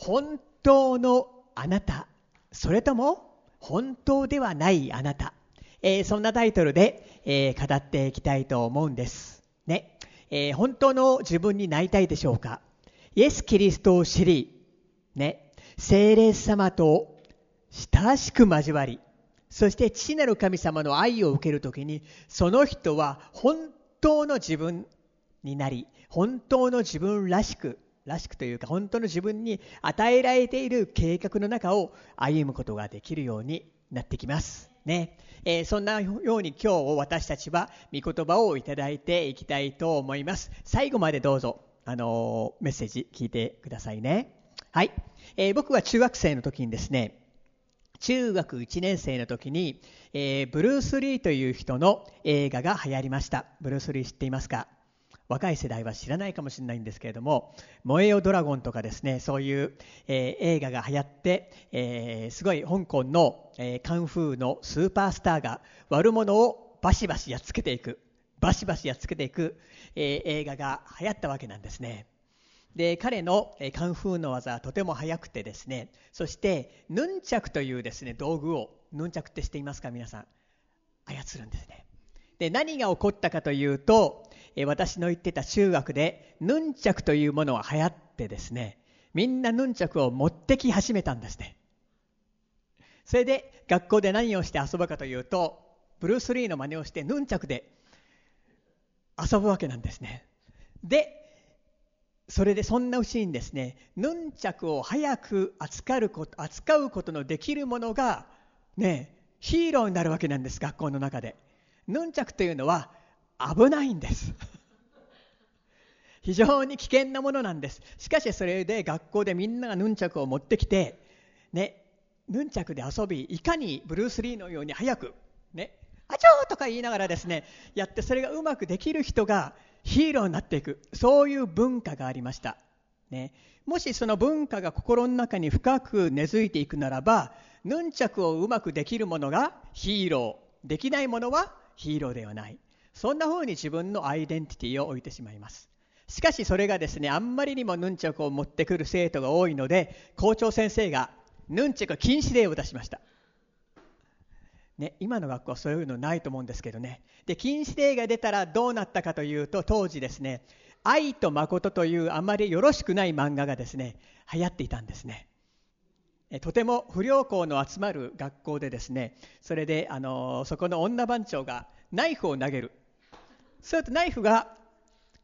本当のあなた。それとも本当ではないあなた、えー、そんなタイトルで、えー、語っていきたいと思うんです。ね、えー、本当の自分になりたいでしょうか。イエス・キリストを知りね。聖霊様と親しく交わりそして父なる神様の愛を受けるときにその人は本当の自分になり本当の自分らしくらしくというか本当の自分に与えられている計画の中を歩むことができるようになってきます。ねえー、そんなように今日私たちは御言葉をいただいていきたいと思います。最後までどうぞ、あのー、メッセージ聞いてくださいね。はい、えー、僕は中学生の時にですね、中学1年生の時に、えブルース・リーという人の映画が流行りました。ブルース・リー知っていますか？若い世代は知らないかもしれないんですけれども「燃えよドラゴン」とかですねそういう、えー、映画が流行って、えー、すごい香港の、えー、カンフーのスーパースターが悪者をバシバシやっつけていくバシバシやっつけていく、え映画が流行ったわけなんですね。で彼のカンフーの技はとても速くてですねそしてヌンチャクというですね道具をヌンチャクって知っていますか？皆さん。操るんですね。で何が起こったかというと私の行ってた中学でヌンチャクというものが流行ってですねみんなヌンチャクを持ってき始めたんですね。それで学校で何をして遊ぶかというとブルース・リーの真似をしてヌンチャクで遊ぶわけなんですね。でそれでそんなうちにですねヌンチャクを早く扱うこと扱うことのできるものがねヒーローになるわけなんです学校の中で。ヌンチャクというのは危ないんです。非常に危険なものなんです。しかしそれで学校でみんながヌンチャクを持ってきてねヌンチャクで遊びいかにブルース・リーのように早くねあちょーとか言いながらですねやってそれがうまくできる人がヒーローになっていく。そういう文化がありました、ね、もしその文化が心の中に深く根付いていくならばヌンチャクをうまくできるものがヒーロー。できないものはヒーローではない。そんな風に自分のアイデンティティを置いてしまいます。しかしそれがですねあんまりにもヌンチャクを持ってくる生徒が多いので校長先生がヌンチャク禁止令を出しました。ね、今の学校はそういうのないと思うんですけどね。で禁止令が出たらどうなったかというと当時ですね「愛と誠」というあまりよろしくない漫画がですね流行っていたんですね。とても不良校の集まる学校でですねそれであのそこの女番長がナイフを投げる。するとナイフが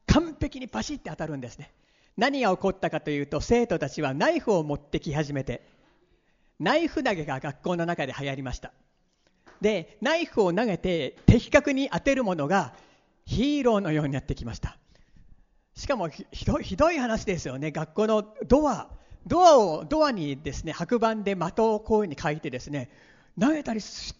完璧にパシッて当たるんですね。何が起こったかというと生徒たちはナイフを持ってき始めてナイフ投げが学校の中で流行りました。でナイフを投げて的確に当てるものがヒーローのようになってきました。しかもひどい話ですよね。学校のドアドアをドアにですね白板で的をこういうふうに書いてですね投げたりす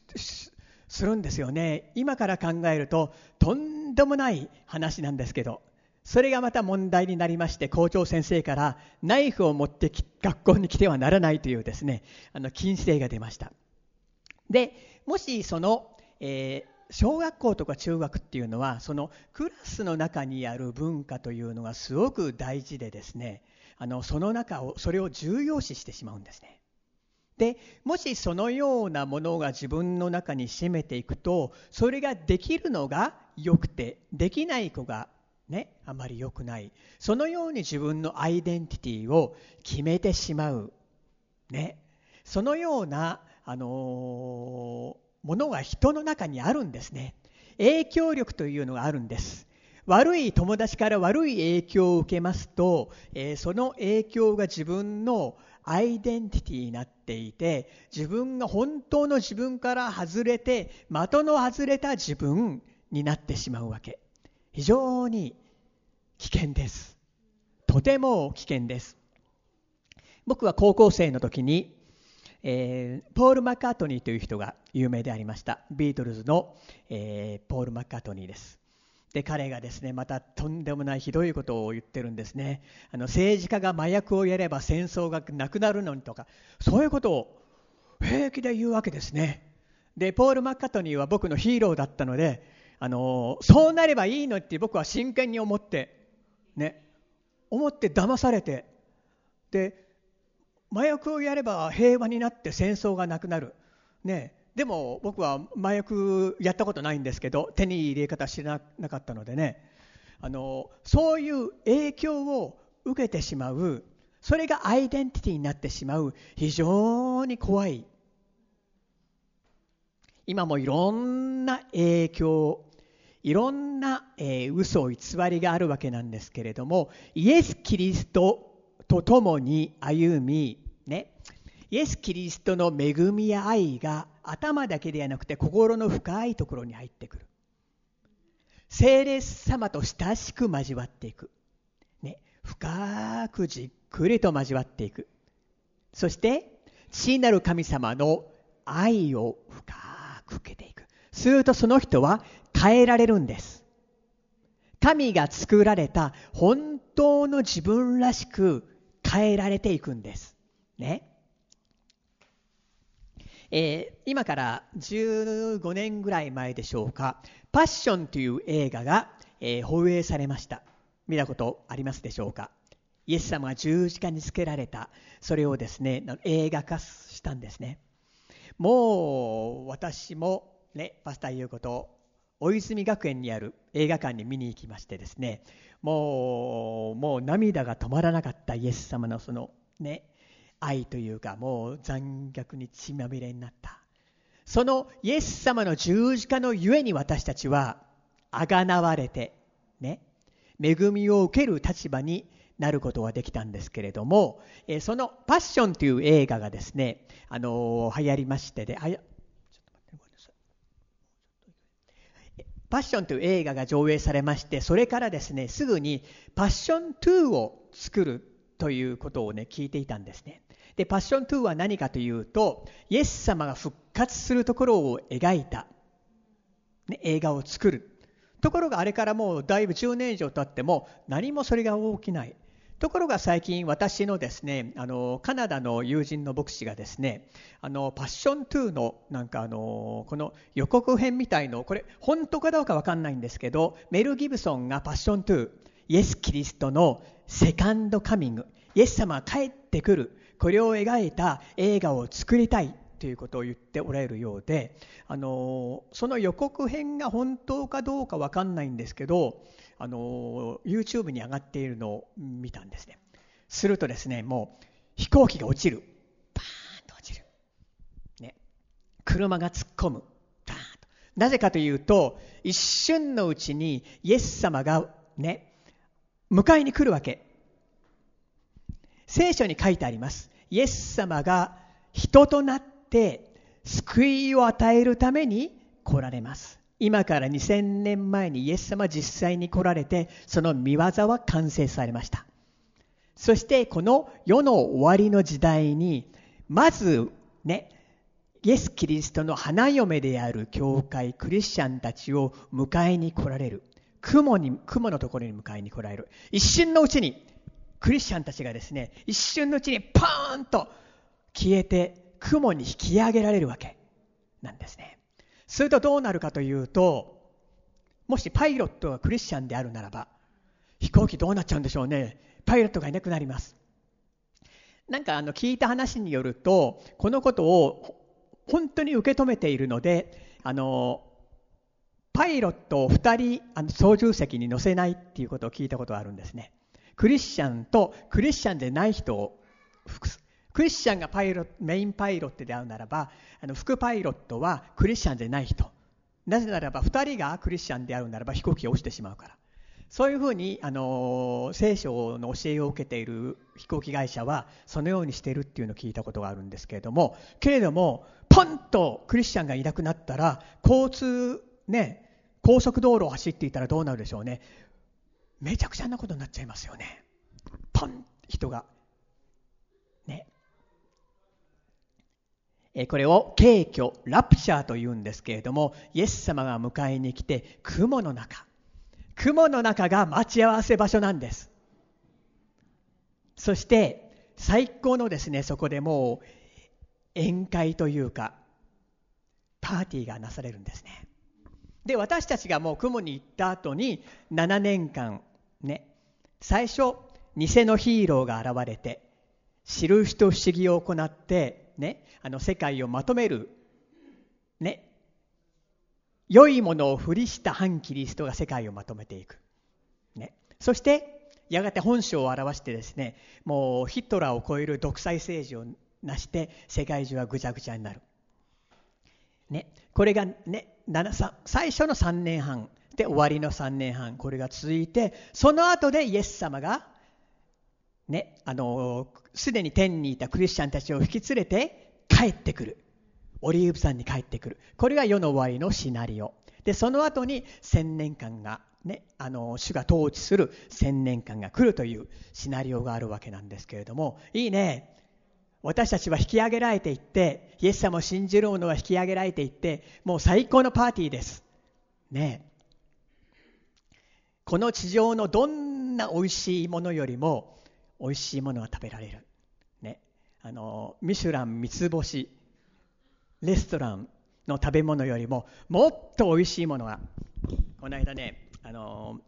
するんですよね。今から考えるととんでもない話なんですけどそれがまた問題になりまして校長先生からナイフを持って学校に来てはならないというですねあの禁止令が出ました。でもしその、えー小学校とか中学っていうのはそのクラスの中にある文化というのがすごく大事でですねあのその中をそれを重要視してしまうんですね。でもしそのようなものが自分の中に占めていくとそれができるのが良くてできない子がねあまり良くない。そのように自分のアイデンティティを決めてしまう。ね。そのようなあのー、ものが人の中にあるんですね。影響力というのがあるんです。悪い友達から悪い影響を受けますと、えー、その影響が自分のアイデンティティになっていて自分が本当の自分から外れて的の外れた自分になってしまうわけ。非常に危険です。とても危険です。僕は高校生の時に、えー、ポール・マッカートニーという人が有名でありました。ビートルズの、えー、ポール・マッカートニーです。で彼がですねまたとんでもないひどいことを言ってるんですねあの政治家が麻薬をやれば戦争がなくなるのにとかそういうことを平気で言うわけですねでポール・マッカトニーは僕のヒーローだったのであのそうなればいいのって僕は真剣に思ってね思って騙されてで麻薬をやれば平和になって戦争がなくなる。ね、でも僕は麻薬やったことないんですけど手に入れ方知らなかったのでね。あのそういう影響を受けてしまうそれがアイデンティティになってしまう非常に怖い。今もいろんな影響いろんな、えー、嘘偽りがあるわけなんですけれどもイエス・キリストと共に歩みね。イエス・キリストの恵みや愛が頭だけではなくて心の深いところに入ってくる。聖霊様と親しく交わっていく。ね、深くじっくりと交わっていく。そして、父なる神様の愛を深く受けていく。するとその人は変えられるんです。神が作られた本当の自分らしく変えられていくんです。ね。えー、今から15年ぐらい前でしょうか、パッションという映画が、えー、放映されました。見たことありますでしょうか？イエス様が十字架につけられた、それをですね、映画化したんですね。もう私もね、パスタいうことを大泉学園にある映画館に見に行きましてですね、もう、もう涙が止まらなかったイエス様のそのね、愛というかもう残虐に血まみれになった。そのイエス様の十字架のゆえに私たちはあがなわれてね恵みを受ける立場になることができたんですけれども、えその「パッション」という映画がですね、あの、流行りましてで、あやパッションという映画が上映されまして、それからですね、すぐにパッション2を作るということをね、聞いていたんですね。で、パッション2は何かというと、イエス様が復活するところを描いた、ね、映画を作る。ところがあれからもうだいぶ10年以上経っても何もそれが起きない。ところが最近私のですねあのカナダの友人の牧師がですねあのパッション2のなんかあのこの予告編みたいのこれ本当かどうか分かんないんですけどメル・ギブソンがパッション2イエス・キリストのセカンドカミングイエス様が帰ってくるこれを描いた映画を作りたいということを言っておられるようであのその予告編が本当かどうか分かんないんですけどあの YouTube に上がっているのを見たんですね。するとですねもう飛行機が落ちる。パーンと落ちる、ね、車が突っ込む。パーンと。なぜかというと一瞬のうちにイエス様がね迎えに来るわけ。聖書に書いてあります。イエス様が人となって救いを与えるために来られます。今から2000年前にイエス様実際に来られて、その見業は完成されました。そしてこの世の終わりの時代に、まずね、イエス・キリストの花嫁である教会、クリスチャンたちを迎えに来られる。雲に、雲のところに迎えに来られる。一瞬のうちにクリスチャンたちがですね、一瞬のうちにパーンと消えて雲に引き上げられるわけなんですね。するとどうなるかというと、もしパイロットがクリスチャンであるならば、飛行機どうなっちゃうんでしょうね。パイロットがいなくなります。なんかあの聞いた話によると、このことを本当に受け止めているので、あの、パイロットを2人あの操縦席に乗せないっていうことを聞いたことがあるんですね。クリスチャンとクリスチャンでない人をクリスチャンがパイロメインパイロットであるならばあの副パイロットはクリスチャンでない人。なぜならば2人がクリスチャンであるならば飛行機が落ちてしまうから。そういうふうにあの聖書の教えを受けている飛行機会社はそのようにしているっていうのを聞いたことがあるんですけれども。けれどもポンとクリスチャンがいなくなったら交通ね高速道路を走っていたらどうなるでしょうね。めちゃくちゃなことになっちゃいますよね。ポン人が。ね。これを敬虚、ラプチャーと言うんですけれども、イエス様が迎えに来て、雲の中。雲の中が待ち合わせ場所なんです。そして、最高のですね、そこでもう、宴会というか、パーティーがなされるんですね。で私たちがもう雲に行った後に7年間ね。最初偽のヒーローが現れて印と不思議を行って、ね、あの世界をまとめる、ね、良いものを振りした反キリストが世界をまとめていく。ね、そしてやがて本性を表してですねもうヒトラーを超える独裁政治をなして世界中はぐちゃぐちゃになる。ね、これがね最初の3年半。で終わりの3年半これが続いてその後でイエス様がねあのすでに天にいたクリスチャンたちを引き連れて帰ってくる。オリーブ山に帰ってくる。これが世の終わりのシナリオ。でその後に千年間がね、あの主が統治する千年間が来るというシナリオがあるわけなんですけれどもいいね。私たちは引き上げられていってイエス様を信じる者は引き上げられていってもう最高のパーティーです。ね。この地上のどんな美味しいものよりも美味しいものが食べられる、ね、あのミシュラン三つ星レストランの食べ物よりももっと美味しいものがこの間ねあの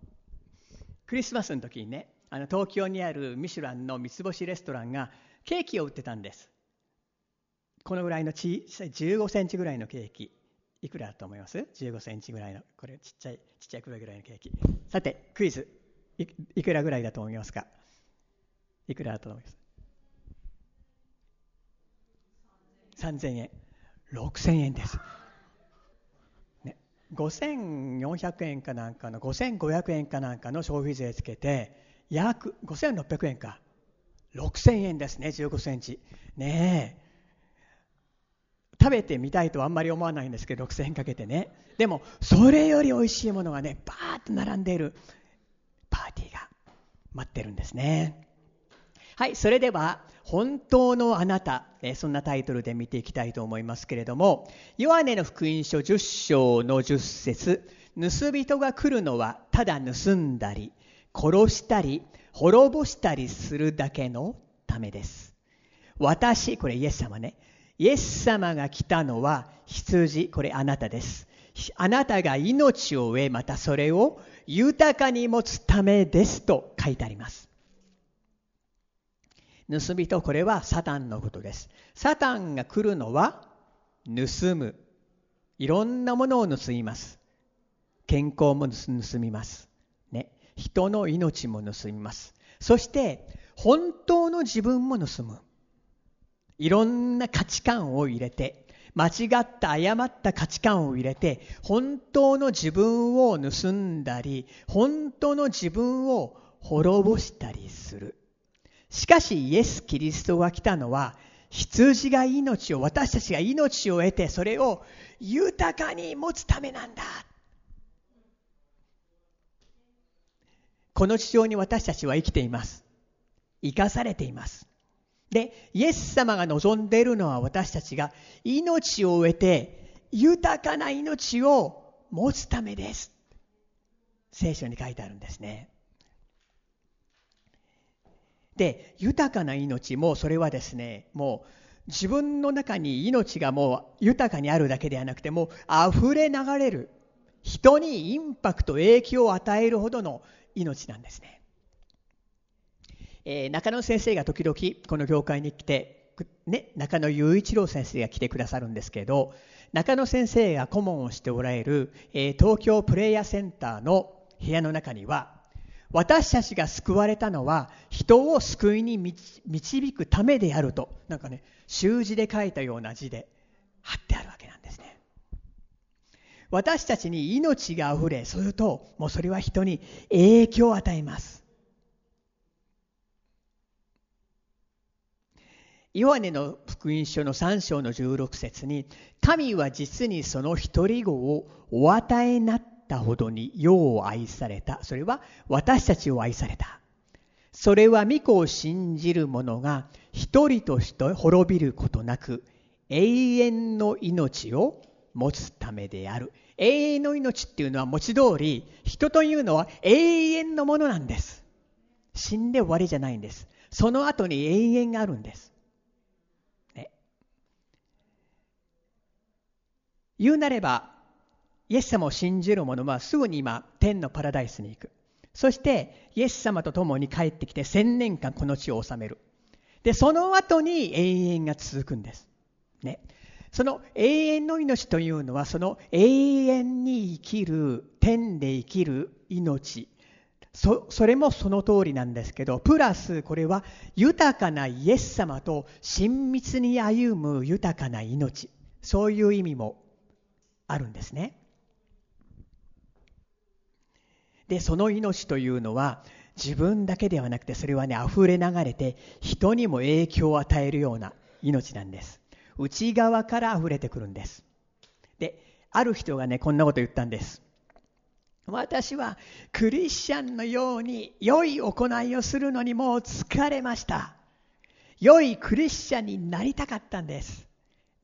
クリスマスの時にねあの東京にあるミシュランの三つ星レストランがケーキを売ってたんです。このぐらいの小さい15センチぐらいのケーキ。いくらだと思います ?15 センチぐらいのこれちっちゃいちっちゃいくらいぐらいのケーキ。さてクイズ。いくらぐらいだと思いますか？いくらだと思います？3000円。6000円です、ね、5400円かなんかの5500円かなんかの消費税つけて約5600円か。6000円ですね。15センチ。ねえ。食べてみたいとはあんまり思わないんですけど6000円かけてね。でもそれより美味しいものがねバーッと並んでいるパーティーが待ってるんですね。はいそれでは本当のあなたそんなタイトルで見ていきたいと思いますけれどもヨハネの福音書10章の10節盗人が来るのはただ盗んだり殺したり滅ぼしたりするだけのためです。私これイエス様ねイエス様が来たのは羊これあなたです。あなたが命を得またそれを豊かに持つためですと書いてあります。盗人これはサタンのことです。サタンが来るのは盗む。いろんなものを盗みます。健康も盗みます。ね。人の命も盗みます。そして本当の自分も盗む。いろんな価値観を入れて間違った誤った価値観を入れて本当の自分を盗んだり本当の自分を滅ぼしたりする。しかしイエス・キリストが来たのは羊が命を私たちが命を得てそれを豊かに持つためなんだ。この地上に私たちは生きています。生かされています。でイエス様が望んでいるのは私たちが命を得て豊かな命を持つためです。聖書に書いてあるんですね。で豊かな命もそれはですねもう自分の中に命がもう豊かにあるだけではなくてもう溢れ流れる人にインパクト影響を与えるほどの命なんですね、えー、中野先生が時々この業界に来て、ね、中野雄一郎先生が来てくださるんですけど中野先生が顧問をしておられる、えー、東京プレイヤーセンターの部屋の中には私たちが救われたのは人を救いに導くためであるとなんかね習字で書いたような字で貼ってあるわけなんですね。私たちに命があふれそれともうそれは人に影響を与えます。ヨハネの福音書の3章の16節に神は実にその一人子をお与えになったほどに世を愛された。それは私たちを愛された。それは御子を信じる者が一人として滅びることなく永遠の命を持つためである。永遠の命っていうのは文字通り人というのは永遠のものなんです。死んで終わりじゃないんです。その後に永遠があるんです。言うなればイエス様を信じる者はすぐに今天のパラダイスに行く。そしてイエス様と共に帰ってきて千年間この地を治める。でその後に永遠が続くんです、ね、その永遠の命というのはその永遠に生きる天で生きる命。そそれもその通りなんですけどプラスこれは豊かなイエス様と親密に歩む豊かな命。そういう意味もあるんですね。でその命というのは自分だけではなくてそれはね溢れ流れて人にも影響を与えるような命なんです。内側から溢れてくるんです。である人がねこんなこと言ったんです。私はクリスチャンのように良い行いをするのにもう疲れました。良いクリスチャンになりたかったんです。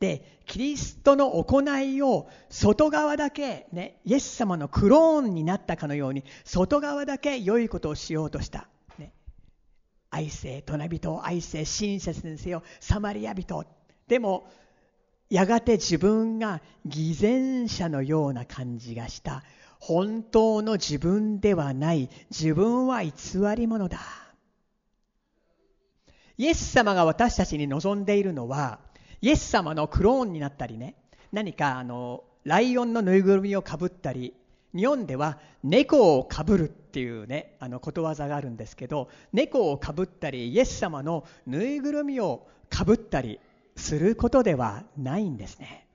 でキリストの行いを外側だけ、ね、イエス様のクローンになったかのように外側だけ良いことをしようとした、ね、愛せ隣人を愛せ親切にせよサマリア人でもやがて自分が偽善者のような感じがした。本当の自分ではない。自分は偽り者だ。イエス様が私たちに望んでいるのはイエス様のクローンになったりね。何かあのライオンのぬいぐるみをかぶったり日本では猫をかぶるっていうねあのことわざがあるんですけど猫をかぶったりイエス様のぬいぐるみをかぶったりすることではないんですね。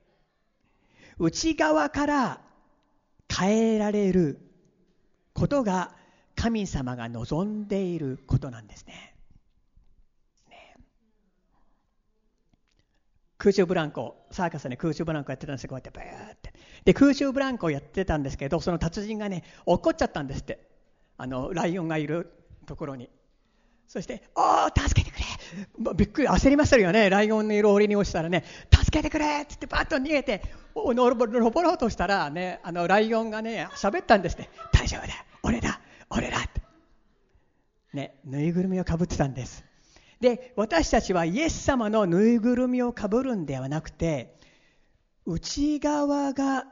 内側から変えられることが神様が望んでいることなんですね。空中ブランコ、サーカスで空中ブランコやってたんですよ、こうやってブーって。で、空中ブランコをやってたんですけど、その達人がね、怒っちゃったんですって。あの、ライオンがいるところに。そして、おー、助けてくれびっくり、焦りましたよね。ライオンのいる檻に落ちたらね、助けてくれって言ってバッと逃げて、登ろうとしたらね、あの、ライオンがね、喋ったんですね。大丈夫だ、俺だ、俺だって。ね、ぬいぐるみをかぶってたんです。で私たちはイエス様のぬいぐるみをかぶるんではなくて内側が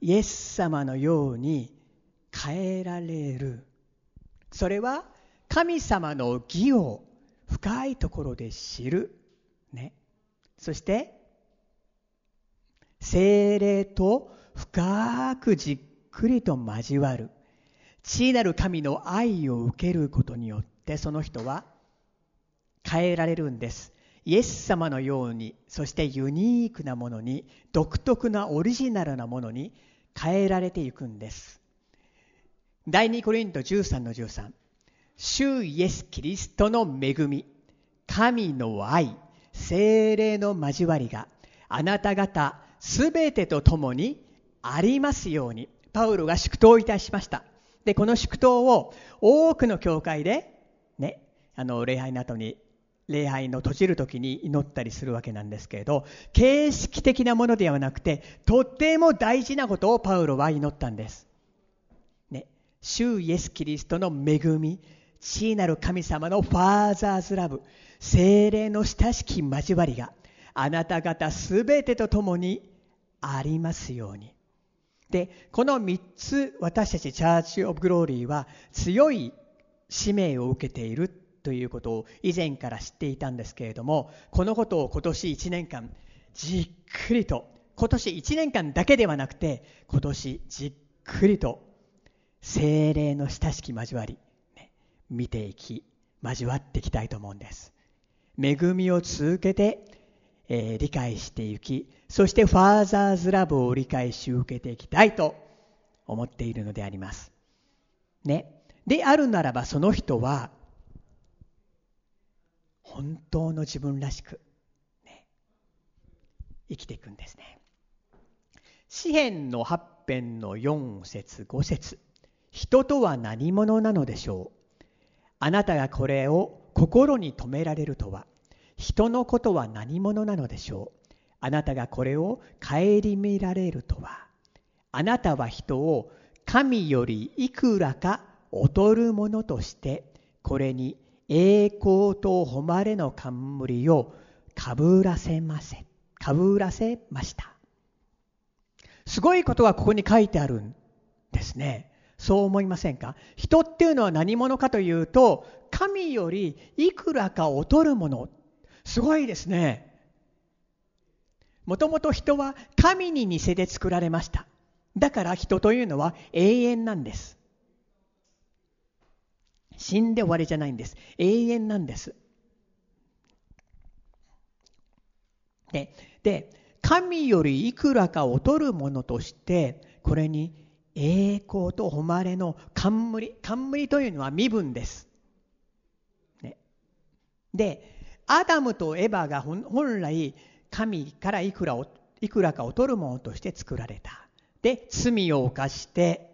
イエス様のように変えられる。それは神様の義を深いところで知る、ね、そして精霊と深くじっくりと交わる。地なる神の愛を受けることによってその人は変えられるんです。イエス様のようにそしてユニークなものに独特なオリジナルなものに変えられていくんです。第2コリント13の13主イエス・キリストの恵み神の愛精霊の交わりがあなた方すべてと共にありますようにパウロが祝祷いたしました。でこの祝祷を多くの教会でねあの礼拝の後に礼拝の閉じる時に祈ったりするわけなんですけれど形式的なものではなくてとっても大事なことをパウロは祈ったんです。ね、主イエス・キリストの恵み地なる神様のファーザーズラブ精霊の親しき交わりがあなた方すべてと共にありますように。でこの3つ私たちチャーチ・オブ・グローリーは強い使命を受けているということを以前から知っていたんですけれどもこのことを今年1年間じっくりと今年1年間だけではなくて今年じっくりと精霊の親しき交わり、ね、見ていき交わっていきたいと思うんです。恵みを続けて、えー、理解していきそしてファーザーズラブを理解し受けていきたいと思っているのであります。ね。であるならばその人は本当の自分らしく、ね、生きていくんですね。詩篇の8編の4節5節。人とは何者なのでしょう？あなたがこれを心に留められるとは。人のことは何者なのでしょう？あなたがこれを顧みられるとは。あなたは人を神よりいくらか劣るものとしてこれに栄光と誉れの冠をかぶらせませかぶらせましたすごいことがここに書いてあるんですねそう思いませんか？人っていうのは何者かというと神よりいくらか劣るものすごいですね。もともと人は神に似せて作られました。だから人というのは永遠なんです。死んで終わりじゃないんです。永遠なんです。で、で神よりいくらか劣るものとして、これに栄光と誉れの冠、冠というのは身分です。ね、で、アダムとエヴァが本来神からいくらいくらか劣るものとして作られた。で、罪を犯して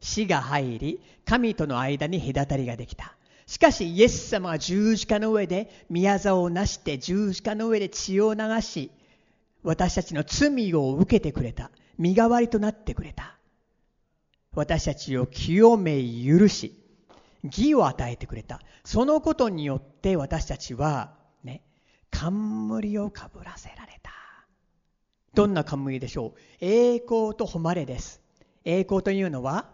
死が入り、神との間に隔たりができた。しかし、イエス様は十字架の上で宮沢をなして十字架の上で血を流し、私たちの罪を受けてくれた。身代わりとなってくれた。私たちを清め許し、義を与えてくれた。そのことによって私たちは、ね、冠をかぶらせられた。どんな冠でしょう？栄光と誉れです。栄光というのは、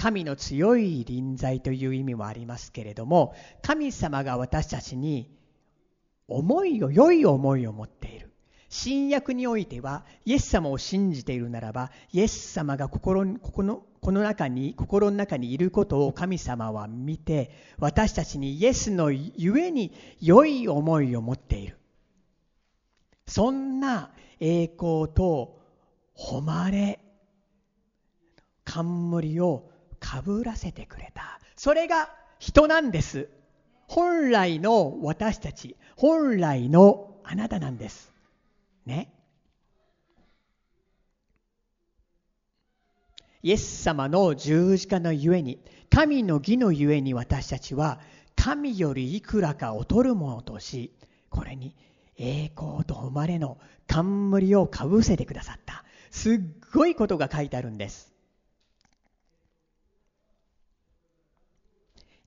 神の強い臨在という意味もありますけれども、神様が私たちに思いを、良い思いを持っている。新約においては、イエス様を信じているならば、イエス様が心ここのこの中に、心の中にいることを神様は見て、私たちにイエスのゆえに良い思いを持っている。そんな栄光と誉れ、冠をかぶらせてくれた。それが人なんです。本来の私たち、本来のあなたなんです。ね。イエス様の十字架のゆえに、神の義のゆえに私たちは、神よりいくらか劣るものとし、これに栄光と誉れの冠をかぶせてくださった。すっごいことが書いてあるんです。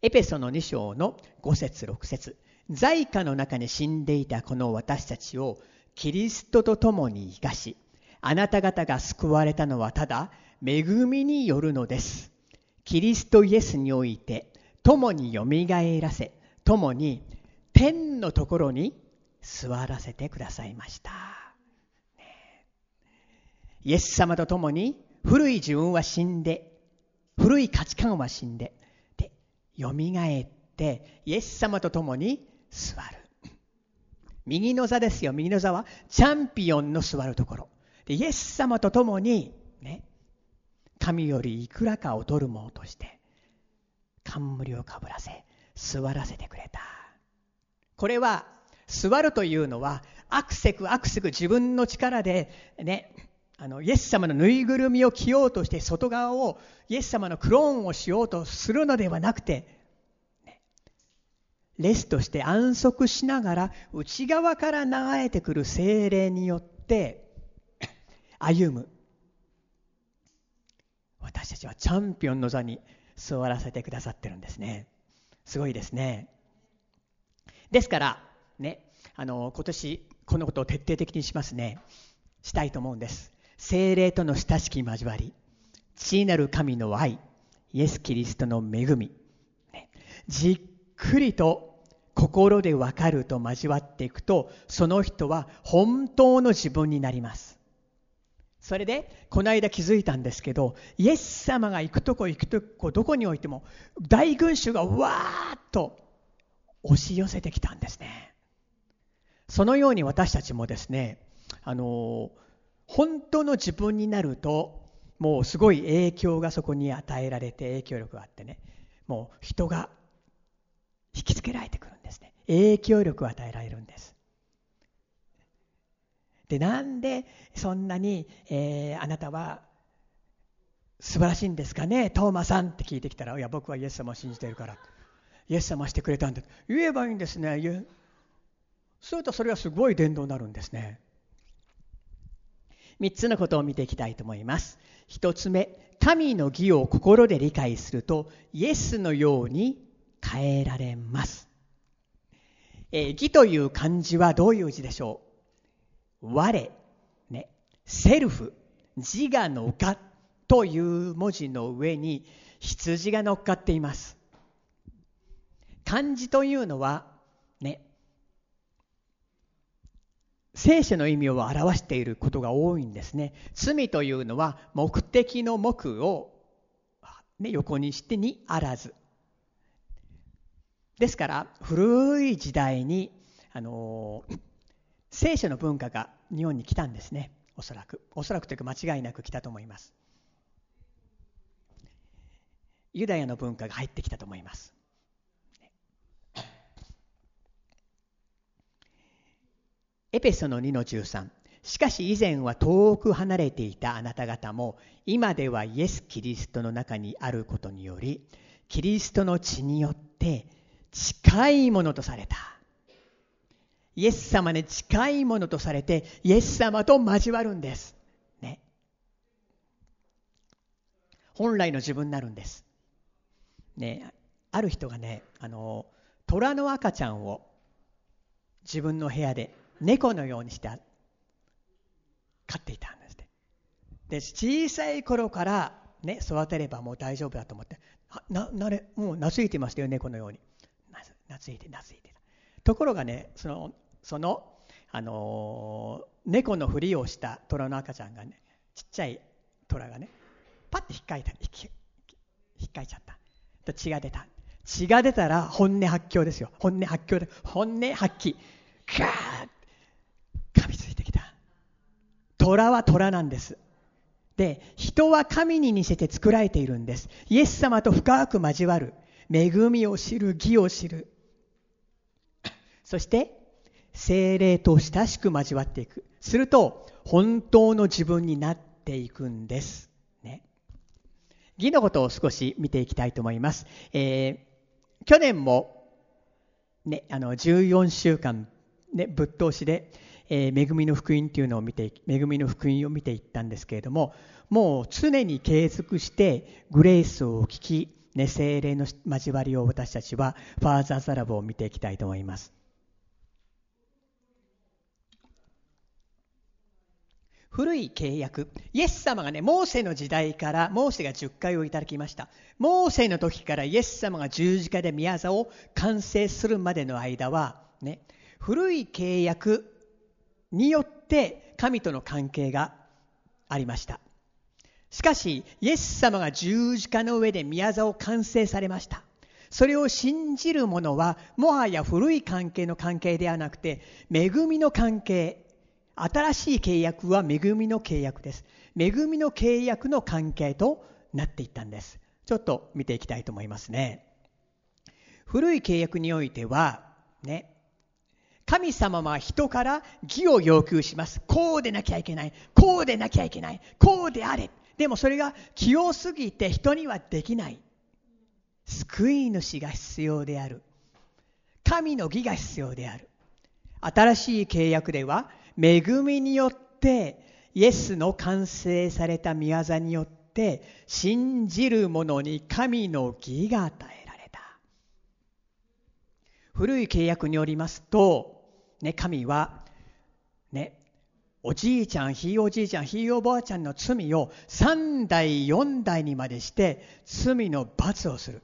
エペソの2章の5節6節在家の中に死んでいたこの私たちをキリストと共に生かし、あなた方が救われたのはただ恵みによるのです。キリストイエスにおいて、共によみがえらせ、共に天のところに座らせてくださいました。イエス様と共に古い自分は死んで、古い価値観は死ん、で、よみがえって、イエス様と共に座る。右の座ですよ。右の座はチャンピオンの座るところ。でイエス様と共に、ね、神よりいくらか劣るものとして、冠をかぶらせ、座らせてくれた。これは、座るというのは、アクセクアクセク自分の力で、ね、あの、イエス様のぬいぐるみを着ようとして、外側をイエス様のクローンをしようとするのではなくて、レストして安息しながら内側から流れてくる精霊によって 歩む。私たちはチャンピオンの座に座らせてくださってるんですね。すごいですね。ですからねあの今年このことを徹底的にしますね。したいと思うんです。精霊との親しき交わり父なる神の愛イエス・キリストの恵み、じっくりと心で分かると交わっていくとその人は本当の自分になります。それでこの間気づいたんですけどイエス様が行くとこ行くとこどこにおいても大群衆がわーっと押し寄せてきたんですね。そのように私たちもですねあの本当の自分になるともうすごい影響がそこに与えられて影響力があってね。もう人が引きつけられてくるんですね。影響力を与えられるんです。でなんでそんなに、えー、あなたは素晴らしいんですかね？トーマさんって聞いてきたらいや僕はイエス様を信じてるから。イエス様してくれたんだ。言えばいいんですね。そうするとそれはすごい伝道になるんですね。3つのことを見ていきたいと思います1つ目神の義を心で理解するとイエスのように変えられます。えー、義という漢字はどういう字でしょう？我、ね、セルフ、自我の我という文字の上に羊が乗っかっています。漢字というのは、ね、聖書の意味を表していることが多いんですね。罪というのは目的の目を、ね、横にしてにあらず。ですから古い時代にあの聖書の文化が日本に来たんですねおそらくおそらくというか間違いなく来たと思いますユダヤの文化が入ってきたと思いますエペソの2の13しかし以前は遠く離れていたあなた方も今ではイエス・キリストの中にあることによりキリストの血によって近いものとされた。イエス様に近いものとされて、イエス様と交わるんです。ね。本来の自分になるんです。ね、ある人がね、あの、虎の赤ちゃんを自分の部屋で猫のようにして飼っていたんですで小さい頃からね育てればもう大丈夫だと思ってななれもう懐いてましたよ猫のように。懐いて懐いてところがねそのその、あのー、猫のふりをした虎の赤ちゃんがねちっちゃい虎がねパッて引っかいた引っかいちゃった。血が出た。血が出たら本音発狂ですよ。本音発狂で本音発揮ガーッ虎は虎なんです。で人は神に似せて作られているんです。イエス様と深く交わる。恵みを知る義を知る。そして精霊と親しく交わっていく。すると本当の自分になっていくんです、ね、義のことを少し見ていきたいと思います、えー、去年も、ね、あの14週間、ね、ぶっ通しで、えー、恵みの福音というのを見て恵みの福音を見ていったんですけれどももう常に継続してグレースを聞きね、精霊の交わりを私たちはファーザーザラブを見ていきたいと思います。古い契約イエス様がねモーセの時代からモーセが10回をいただきましたモーセの時からイエス様が十字架で宮座を完成するまでの間はね古い契約によって神との関係がありましたしかしイエス様が十字架の上で宮座を完成されましたそれを信じる者はもはや古い関係の関係ではなくて恵みの関係新しい契約は恵みの契約です。恵みの契約の関係となっていったんです。ちょっと見ていきたいと思いますね。古い契約においては、ね、神様は人から義を要求します。こうでなきゃいけない。こうでなきゃいけない。こうであれ。でもそれが清すぎて人にはできない。救い主が必要である。神の義が必要である。新しい契約では恵みによってイエスの完成された宮座によって信じる者に神の義が与えられた古い契約によりますと、ね、神は、ね、おじいちゃんひいおじいちゃんひいおばあちゃんの罪を3代4代にまでして罪の罰をする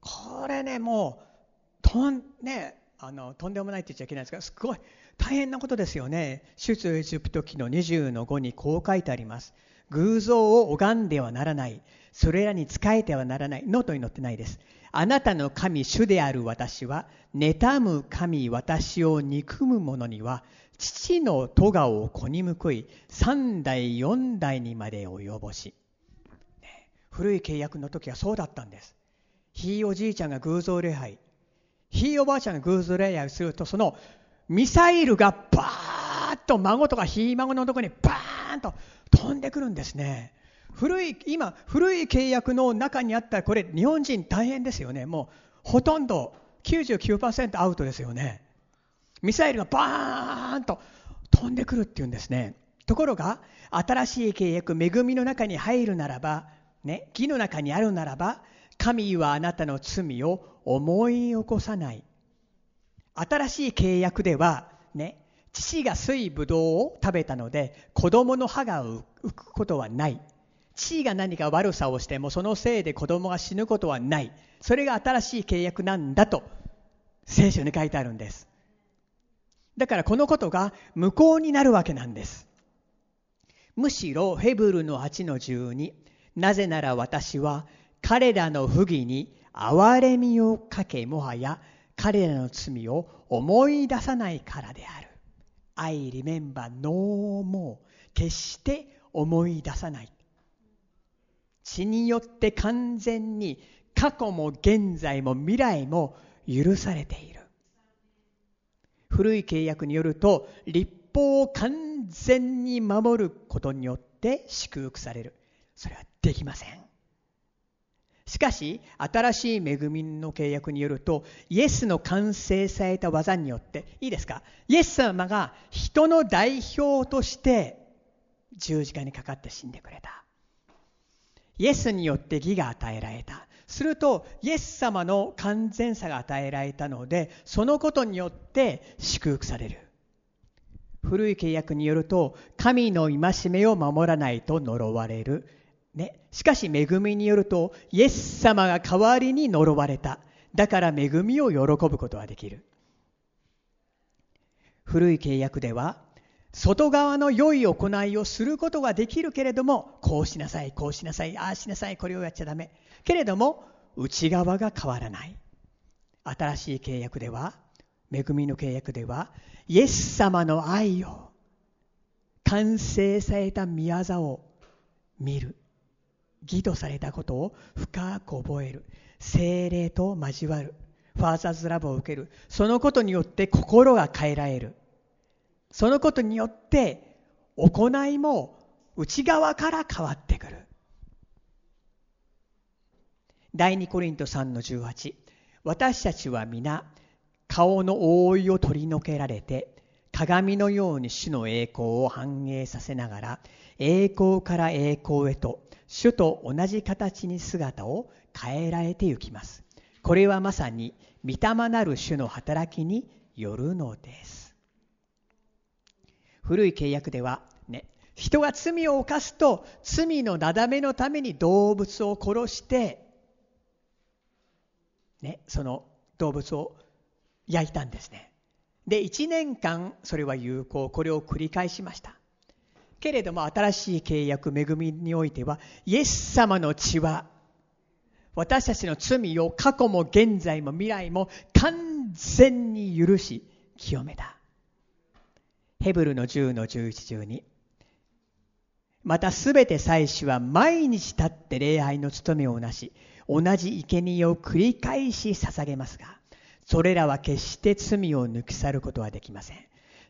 これねもうとんねあのとんでもないって言っちゃいけないですがすごい大変なことですよね。出エジプト記の20の5にこう書いてあります。偶像を拝んではならない。それらに仕えてはならない。ノートに載ってないです。あなたの神主である私は、妬む神私を憎む者には、父の咎を子に報い、3代4代にまで及ぼし。ね、古い契約の時はそうだったんです。ひいおじいちゃんが偶像礼拝。ひいおばあちゃんが偶像礼拝をすると、そのミサイルがバーッと孫とかひい孫のとこにバーッンと飛んでくるんですね。古い今古い契約の中にあったこれ日本人大変ですよね。もうほとんど99%アウトですよね。ミサイルがバーンと飛んでくるっていうんですね。ところが新しい契約恵みの中に入るならばね義の中にあるならば神はあなたの罪を思い起こさない。新しい契約ではね父が水ぶどうを食べたので子供の歯が浮くことはない父が何か悪さをしてもそのせいで子供が死ぬことはないそれが新しい契約なんだと聖書に書いてあるんですだからこのことが無効になるわけなんです。むしろヘブルの8の12なぜなら私は彼らの不義に憐れみをかけもはや彼らの罪を思い出さないからである。I remember no more 決して思い出さない。血によって完全に過去も現在も未来も許されている。古い契約によると立法を完全に守ることによって祝福されるそれはできませんしかし新しい恵みの契約によるとイエスの完成された技によっていいですか？イエス様が人の代表として十字架にかかって死んでくれた。イエスによって義が与えられた。するとイエス様の完全さが与えられたのでそのことによって祝福される。古い契約によると神の戒めを守らないと呪われる、ね、しかし恵みによるとイエス様が代わりに呪われた。だから恵みを喜ぶことができる。古い契約では外側の良い行いをすることができるけれどもこうしなさいこうしなさいああしなさいこれをやっちゃダメ。けれども内側が変わらない。新しい契約では恵みの契約ではイエス様の愛を完成された宮業を見る。義とされたことを深く覚える。精霊と交わる。ファーザーズラブを受ける。そのことによって心が変えられる。そのことによって行いも内側から変わってくる。第2コリント3の18私たちは皆顔の覆いを取り除けられて鏡のように主の栄光を反映させながら栄光から栄光へと主と同じ形に姿を変えられてゆきますこれはまさに御霊なる主の働きによるのです古い契約ではね人が罪を犯すと罪のなだめのために動物を殺してねその動物を焼いたんですね。で、1年間それは有効、これを繰り返しました。けれども新しい契約、恵みにおいては、イエス様の血は、私たちの罪を過去も現在も未来も完全に許し、清めた。ヘブルの10の11、12。またすべて祭司は毎日立って礼拝の務めをなし、同じ生贄を繰り返し捧げますが、それらは決して罪を抜き去ることはできません。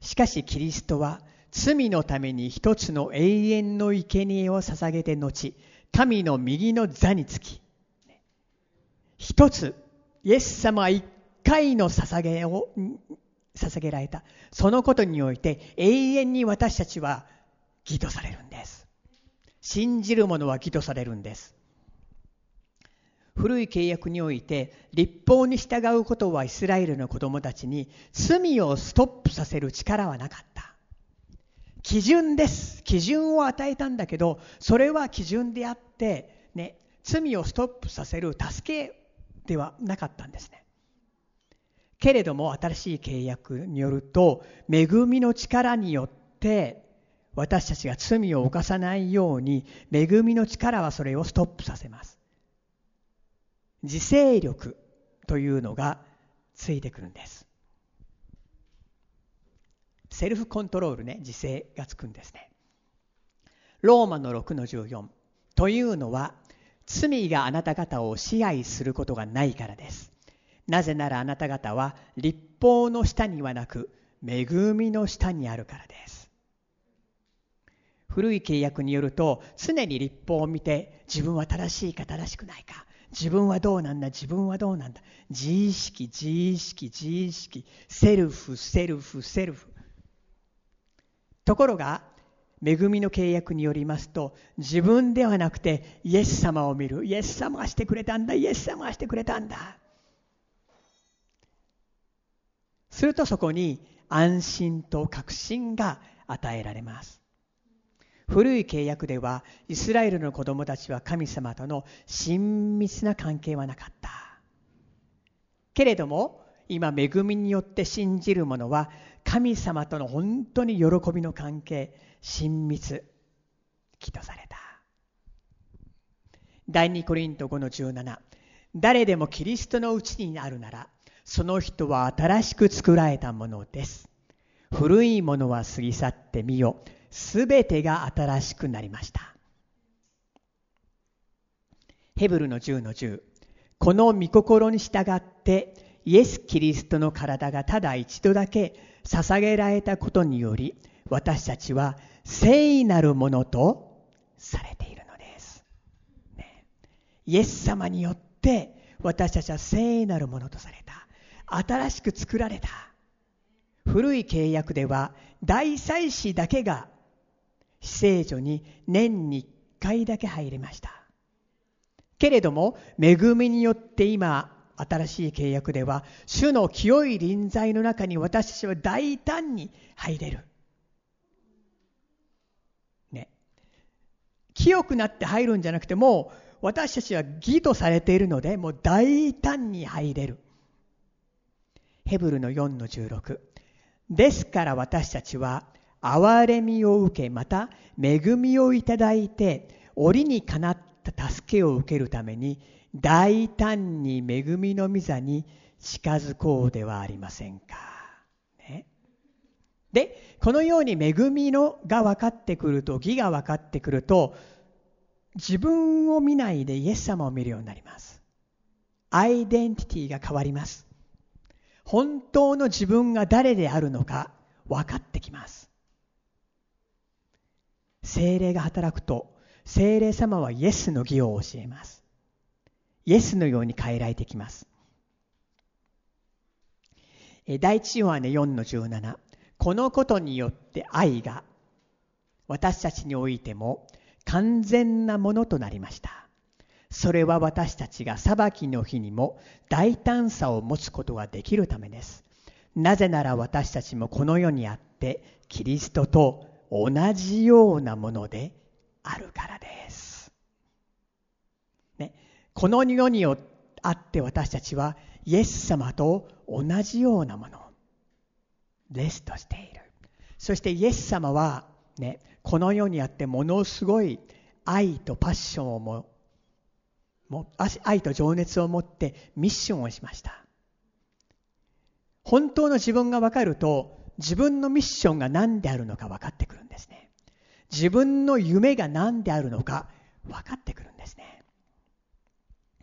しかしキリストは罪のために一つの永遠の生贄を捧げて後、神の右の座につき、一つ、イエス様一回の捧げを、捧げられた。そのことにおいて永遠に私たちは義とされるんです。信じる者は義とされるんです。古い契約において立法に従うことはイスラエルの子供たちに罪をストップさせる力はなかった。基準です。基準を与えたんだけどそれは基準であってね罪をストップさせる助けではなかったんですね。けれども新しい契約によると恵みの力によって私たちが罪を犯さないように恵みの力はそれをストップさせます。自制力というのがついてくるんです。セルフコントロールね自制がつくんですね。ローマの6の14というのは罪があなた方を支配することがないからです。なぜならあなた方は立法の下にはなく恵みの下にあるからです。古い契約によると常に立法を見て自分は正しいか正しくないか。自分はどうなんだ自分はどうなんだ。自意識自意識自意識。セルフセルフセルフ。ところが恵みの契約によりますと自分ではなくてイエス様を見る。イエス様がしてくれたんだ。イエス様がしてくれたんだ。するとそこに安心と確信が与えられます。古い契約ではイスラエルの子供たちは神様との親密な関係はなかった。けれども今恵みによって信じる者は神様との本当に喜びの関係親密とされた。第2コリント5の17誰でもキリストのうちにあるならその人は新しく作られたものです。古いものは過ぎ去ってみよ。すべてが新しくなりました。ヘブルの10の10この御心に従ってイエス・キリストの体がただ一度だけ捧げられたことにより私たちは聖なるものとされているのです、ね、イエス様によって私たちは聖なるものとされた。新しく作られた。古い契約では大祭司だけが聖所に年に1回だけ入れましたけれども恵みによって今新しい契約では主の清い臨在の中に私たちは大胆に入れる。ね。清くなって入るんじゃなくてもう私たちは義とされているのでもう大胆に入れる。ヘブルの4の16。ですから私たちは憐れみを受けまた恵みをいただいて折にかなった助けを受けるために大胆に恵みの御座に近づこうではありませんか。ね、でこのように恵みのが分かってくると義が分かってくると自分を見ないでイエス様を見るようになります。アイデンティティが変わります。本当の自分が誰であるのか分かってきます。精霊が働くと精霊様はイエスの義を教えます。イエスのように変えられてきます。第一ヨハネ4の17このことによって愛が私たちにおいても完全なものとなりました。それは私たちが裁きの日にも大胆さを持つことができるためです。なぜなら私たちもこの世にあってキリストと同じようなものであるからです。ね。この世にあって私たちはイエス様と同じようなものレストしている。そしてイエス様はねこの世にあってものすごい愛とパッションをもも愛と情熱を持ってミッションをしました。本当の自分が分かると自分のミッションが何であるのか分かってくるんですね自分の夢が何であるのか分かってくるんですね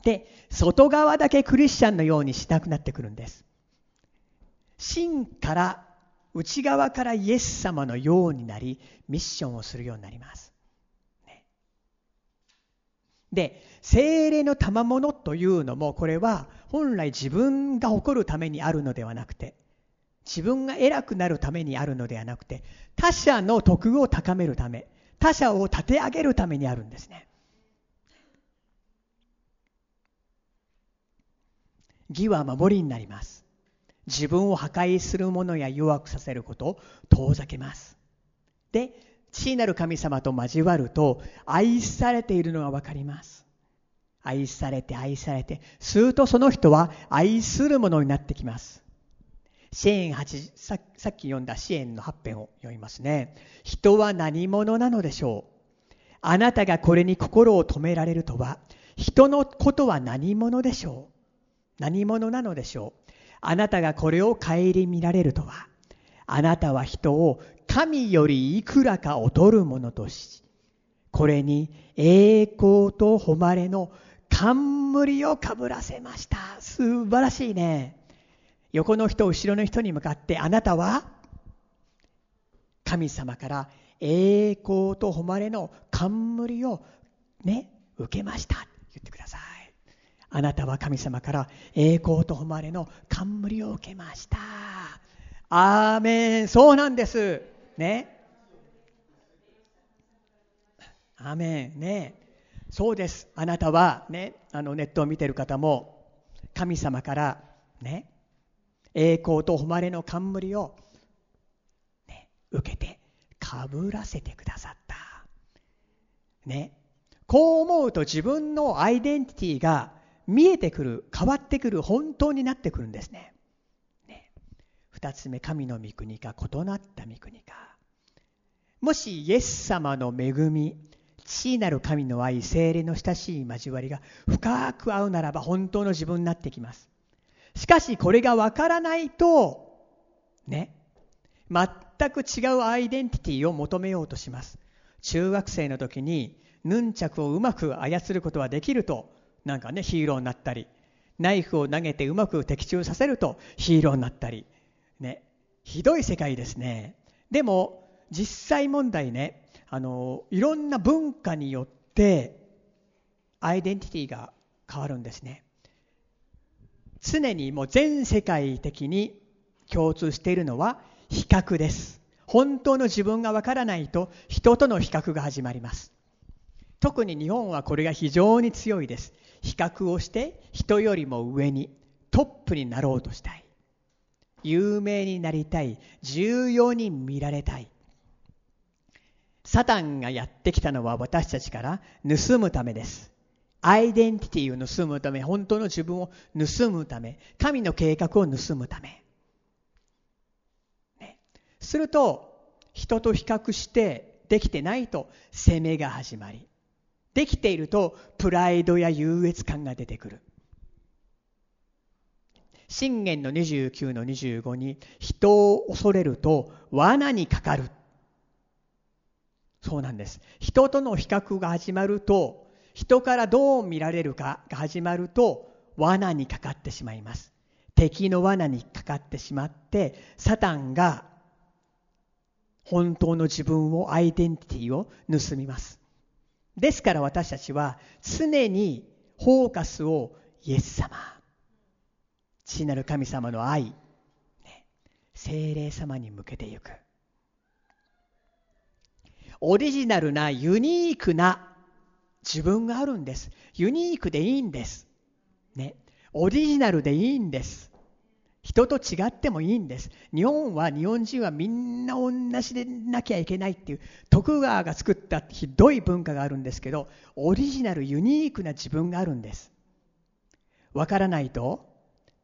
で、外側だけクリスチャンのようにしなくなってくるんです。真から内側からイエス様のようになりミッションをするようになります。ね、で精霊の賜物というのもこれは本来自分が誇るためにあるのではなくて自分が偉くなるためにあるのではなくて他者の徳を高めるため他者を立て上げるためにあるんですね。義は守りになります。自分を破壊する者や弱くさせることを遠ざけます。で、父なる神様と交わると愛されているのが分かります。愛されて愛されて、するとその人は愛するものになってきます。支援8ささっき読んだ支援の8編を読みますね。人は何者なのでしょう？あなたがこれに心を止められるとは、人のことは何者でしょう？何者なのでしょう？あなたがこれを顧みられるとはあなたは人を神よりいくらか劣るものとしこれに栄光と誉れの冠をかぶらせました。素晴らしいね。横の人後ろの人に向かってあなたは神様から栄光と誉れの冠をね受けました言ってくださいあなたは神様から栄光と誉れの冠を受けました。アーメン。そうなんです。ね。アーメン。ね。そうです。あなたはね、あのネットを見てる方も神様からね、栄光と誉れの冠を、ね、受けてかぶらせてくださった。ね。こう思うと自分のアイデンティティが見えてくる変わってくる本当になってくるんですねね2つ目神の御国か異なった御国かもしイエス様の恵み父なる神の愛精霊の親しい交わりが深く合うならば本当の自分になってきますしかしこれがわからないとね全く違うアイデンティティを求めようとします。中学生の時にヌンチャクをうまく操ることができるとなんかねヒーローになったりナイフを投げてうまく的中させるとヒーローになったりねひどい世界ですね。でも実際問題ねあのいろんな文化によってアイデンティティが変わるんですね。常にもう全世界的に共通しているのは比較です。本当の自分がわからないと人との比較が始まります。特に日本はこれが非常に強いです。比較をして人よりも上にトップになろうとしたい。有名になりたい。重要に見られたい。サタンがやってきたのは私たちから盗むためです。アイデンティティを盗むため本当の自分を盗むため神の計画を盗むため、ね、すると人と比較してできてないと責めが始まりできているとプライドや優越感が出てくる。信玄の29の25に人を恐れると罠にかかる。そうなんです。人との比較が始まると人からどう見られるかが始まると罠にかかってしまいます。敵の罠にかかってしまってサタンが本当の自分をアイデンティティを盗みます。ですから私たちは常にフォーカスをイエス様父なる神様の愛、ね、精霊様に向けていく。オリジナルなユニークな自分があるんです。ユニークでいいんです。ね。オリジナルでいいんです。人と違ってもいいんです。日本は日本人はみんな同じでなきゃいけないっていう徳川が作ったひどい文化があるんですけどオリジナルユニークな自分があるんです。わからないと？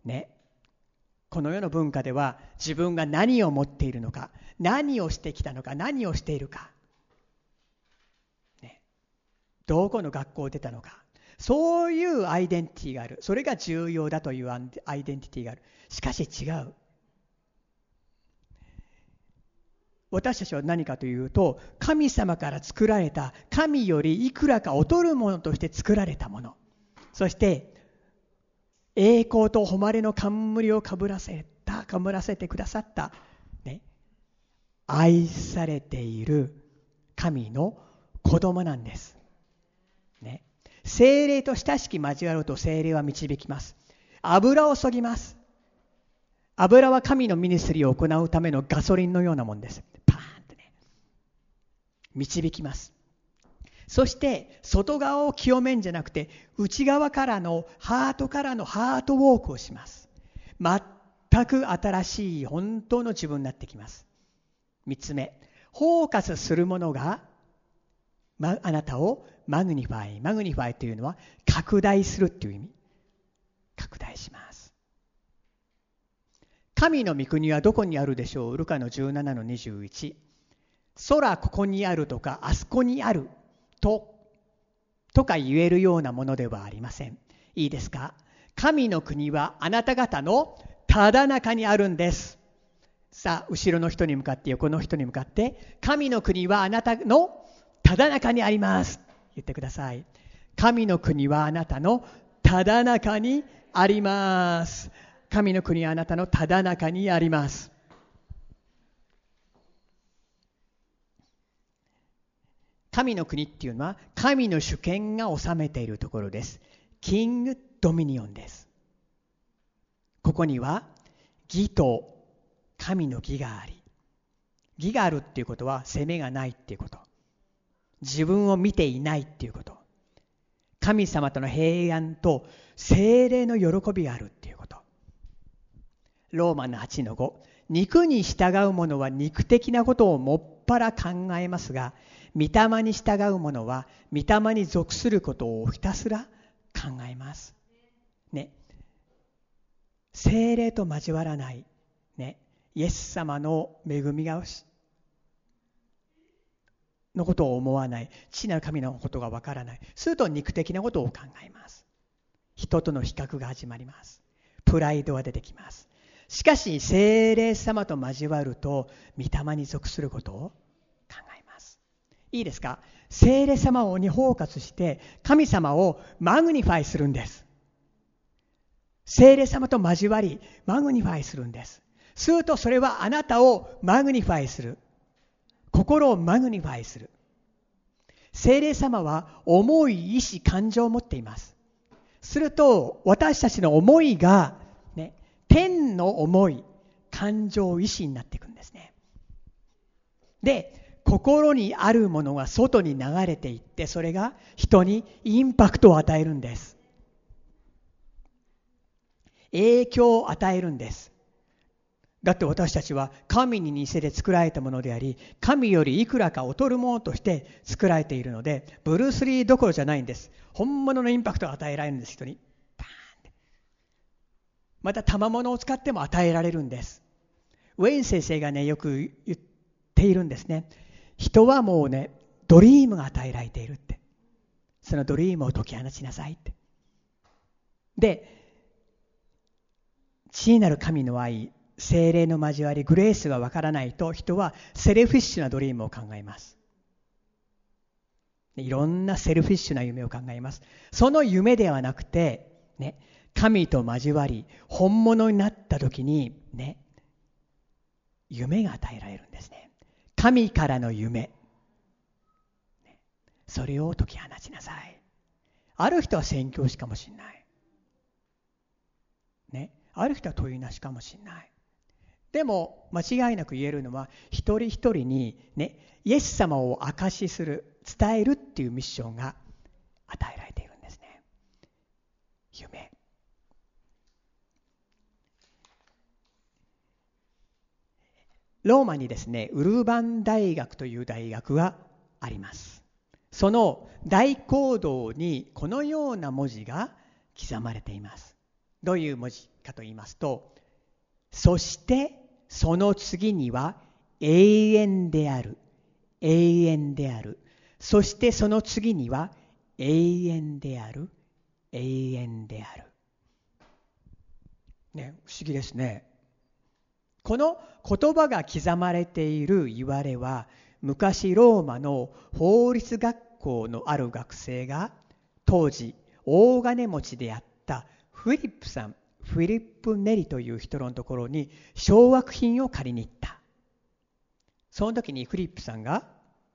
ね。この世の文化では自分が何を持っているのか何をしてきたのか何をしているか、ね、どこの学校を出たのか。そういうアイデンティティがある。それが重要だというアイデンティティがある。しかし違う。私たちは何かというと神様から作られた神よりいくらか劣るものとして作られたもの。そして栄光と誉れの冠をかぶらせたかぶらせてくださった、ね、愛されている神の子供なんです、精霊と親しき交わると精霊は導きます。油を注ぎます。油は神のミニスリーを行うためのガソリンのようなもんです。パーンってね。導きます。そして外側を清めんじゃなくて内側からのハートからの heart work をします。全く新しい本当の自分になってきます。3つ目。フォーカスするものがまあなたを magnify magnify というのは拡大するっていう意味。拡大します。神の御国はどこにあるでしょう？ルカの17の21空ここにあるとかあそこにあるととか言えるようなものではありません。いいですか？神の国はあなた方のただ中にあるんです。さあ後ろの人に向かって横の人に向かって神の国はあなたのただ中にあります。言ってください。神の国はあなたのただ中にあります。神の国はあなたのただ中にあります。神の国っていうのは神の主権が治めているところです。キングドミニオンです。ここには義と神の義があり。義があるっていうことは責めがないっていうこと。自分を見ていないっていうこと。神様との平安と精霊の喜びがあるっていうこと。ローマの8の5肉に従う者は肉的なことをもっぱら考えますが御霊に従う者は御霊に属することをひたすら考えます。ね。精霊と交わらない。ね。イエス様の恵みがのことを思わない。父なる神のことがわからない。すると肉的なことを考えます。人との比較が始まります。プライドが出てきます。しかし精霊様と交わると御霊に属することを考えます。いいですか？精霊様をに包括して神様を magnify するんです。精霊様と交わり magnify するんです。するとそれはあなたを magnify する。心を magnify する。精霊様は思い意志感情を持っています。すると私たちの思いが、ね、天の思い感情意志になっていくんですね。で心にあるものが外に流れていってそれが人にインパクトを与えるんです。影響を与えるんです。だって私たちは神に似せて作られたものであり神よりいくらか劣るものとして作られているのでブルース・リーどころじゃないんです。本物のインパクトが与えられるんです人に。パーンって。また賜物を使っても与えられるんです。ウェイン先生がねよく言っているんですね。人はもうね dream が与えられているって。その dream を解き放ちなさいって。で知恵なる神の愛精霊の交わり grace がわからないと人は selfish な dream を考えます。いろんなセルフィッシュな夢を考えます。その夢ではなくて、ね、神と交わり本物になった時にね夢が与えられるんですね。神からの夢。それを解き放ちなさい。ある人は宣教師かもしれない。ねある人は問いなしかもしれない。でも間違いなく言えるのは一人一人にねイエス様を証しする伝えるっていうミッションが与えられているんですね。夢。ローマにですねウルバン大学という大学があります。その大講堂にこのような文字が刻まれています。どういう文字かと言いますとそしてその次には永遠である。永遠である。そしてその次には永遠である。永遠である。ね不思議ですね。この言葉が刻まれている言われは昔ローマの法律学校のある学生が当時大金持ちであったフィリップさん。フィリップ・ネリという人のところに奨学品を借りに行った。その時にフィリップさんが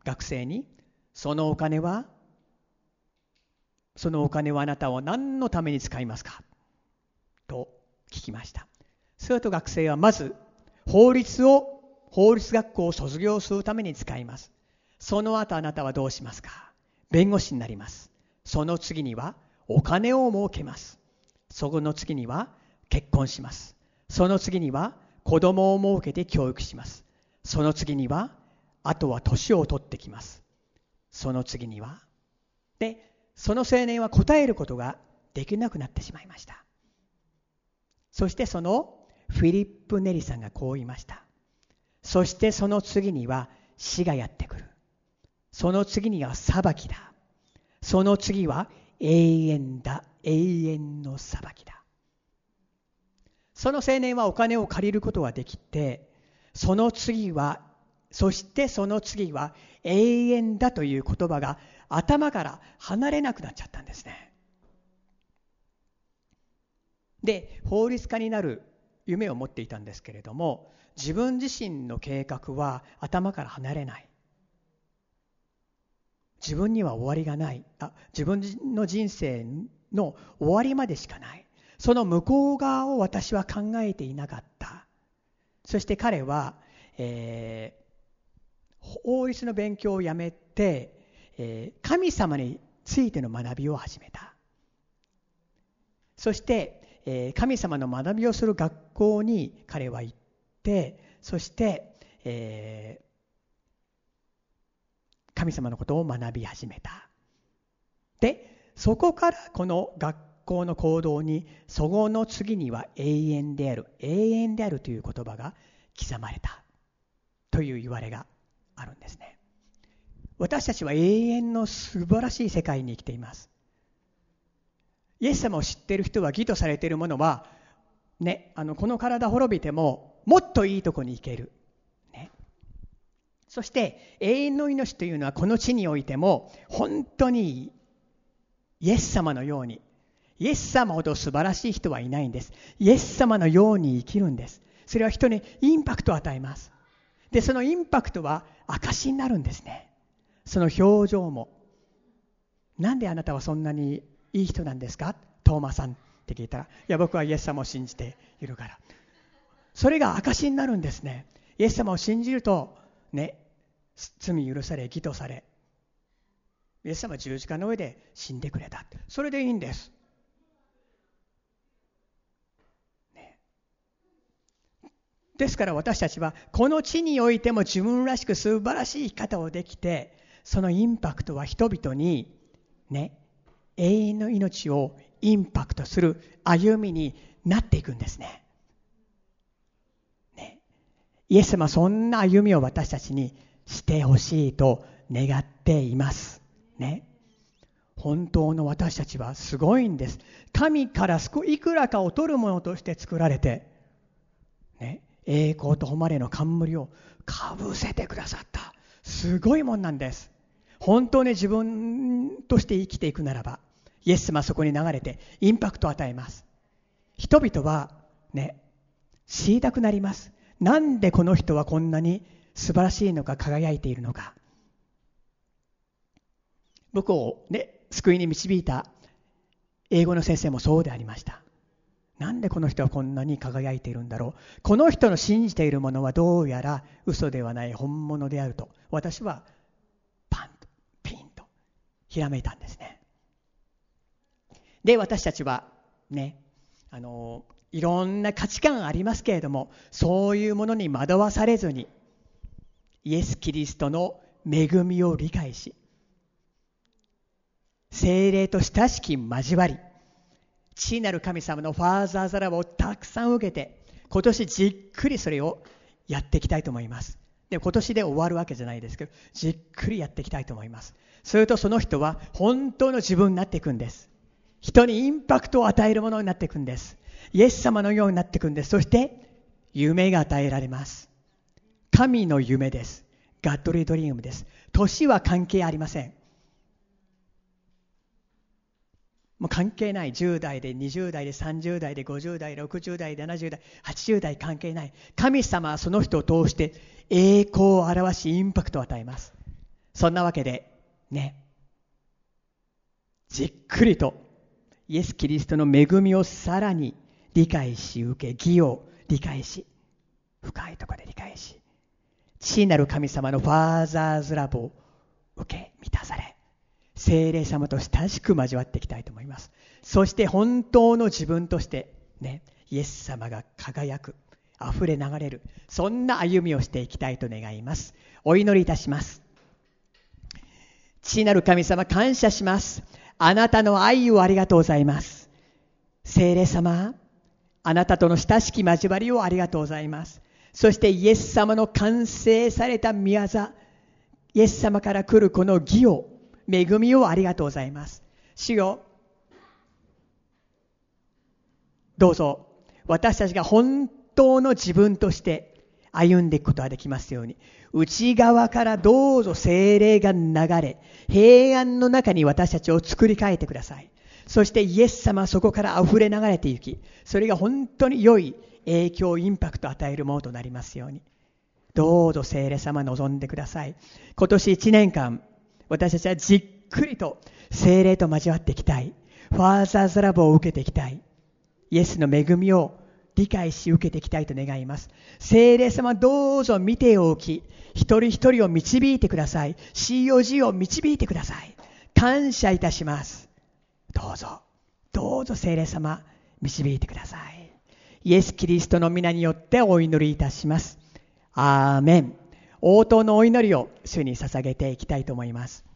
学生にそのお金はそのお金はあなたは何のために使いますか？と聞きました。すると学生はまず法律を法律学校を卒業するために使います。その後あなたはどうしますか？弁護士になります。その次にはお金を儲けます。そこの次には結婚します。その次には子供を設けて教育します。その次にはあとは年を取ってきます。その次にはでその青年は答えることができなくなってしまいました。そしてそのフィリップ・ネリさんがこう言いました。そしてその次には死がやってくる。その次には裁きだ。その次は永遠だ。永遠の裁きだ。その青年はお金を借りることができてその次はそしてその次は永遠だという言葉が頭から離れなくなっちゃったんですね。で法律家になる夢を持っていたんですけれども自分自身の計画は頭から離れない。自分には終わりがない。あ自分の人生の終わりまでしかない。その向こう側を私は考えていなかった。そして彼は、えー、法律の勉強をやめて、えー、神様についての学びを始めた。そして、えー、神様の学びをする学校に彼は行ってそして、え神様のことを学び始めた。でそこからこの学校の行動にそこの次には永遠である永遠であるという言葉が刻まれたという言われがあるんですね。私たちは永遠の素晴らしい世界に生きています。イエス様を知っている人は義とされているものは、ね、あのこの体滅びてももっといいとこに行ける、ね、そして永遠の命というのはこの地においても本当にイエス様のようにイエス様ほど素晴らしい人はいないんです。イエス様のように生きるんです。それは人にインパクトを与えます。でそのインパクトは証になるんですね。その表情も。なんであなたはそんなにいい人なんですか？トーマさんって聞いたら。いや僕はイエス様を信じているから。それが証になるんですね。イエス様を信じるとね罪許され義とされ。イエス様は十字架の上で死んでくれたそれでいいんです、ですから私たちはこの地においても自分らしく素晴らしい生き方をできてそのインパクトは人々にね永遠の命をインパクトする歩みになっていくんですね。ねイエス様そんな歩みを私たちにしてほしいと願っています。ね。本当の私たちはすごいんです。神からいくらかを取るものとして作られて、ね、栄光と誉れの冠をかぶせてくださった。すごいもんなんです。本当に自分として生きていくならば、イエス様はそこに流れてインパクトを与えます。人々はね、知りたくなります。なんでこの人はこんなに素晴らしいのか輝いているのか。僕をね、救いに導いた英語の先生もそうでありました。なんでこの人はこんなに輝いているんだろう？この人の信じているものはどうやら嘘ではない本物であると。私はパンとピンとひらめいたんですね。で、私たちはね、あの、いろんな価値観ありますけれども、そういうものに惑わされずに、イエス・キリストの恵みを理解し、精霊と親しき交わり、父なる神様のファーザーザラをたくさん受けて、今年じっくりそれをやっていきたいと思います。で今年で終わるわけじゃないですけど、じっくりやっていきたいと思います。するとその人は本当の自分になっていくんです。人にインパクトを与えるものになっていくんです。イエス様のようになっていくんです。そして、夢が与えられます。神の夢です。ガッドリードリームです。年は関係ありません。もう関係ない。10代で、20代で、30代で、50代、60代、70代、80代関係ない。神様はその人を通して栄光を表し、インパクトを与えます。そんなわけで、ね。じっくりとイエス・キリストの恵みをさらに理解し受け義を理解し深いところで理解し父なる神様のファーザーズラブを受け満たされ精霊様と親しく交わっていきたいと思いますそして本当の自分としてねイエス様が輝く溢れ流れるそんな歩みをしていきたいと願いますお祈りいたします父なる神様感謝しますあなたの愛をありがとうございます。聖霊様、あなたとの親しき交わりをありがとうございます。そしてイエス様の完成された宮業、イエス様から来るこの義を、恵みをありがとうございます。主よ、どうぞ。私たちが本当の自分として歩んでいくことができますように。内側からどうぞ精霊が流れ平安の中に私たちを作り変えてください。そしてイエス様はそこから溢れ流れていきそれが本当に良い影響インパクトを与えるものとなりますように。どうぞ聖霊様望んでください。今年1年間私たちはじっくりと精霊と交わっていきたいファーザーズラブを受けていきたいイエスの恵みを理解し受けていきたいと願います。聖霊様どうぞ見ておき、一人一人を導いてください。COG を導いてください。感謝いたします。どうぞ、どうぞ聖霊様、導いてください。イエス・キリストの皆によってお祈りいたします。アーメン。応答のお祈りを主に捧げていきたいと思います。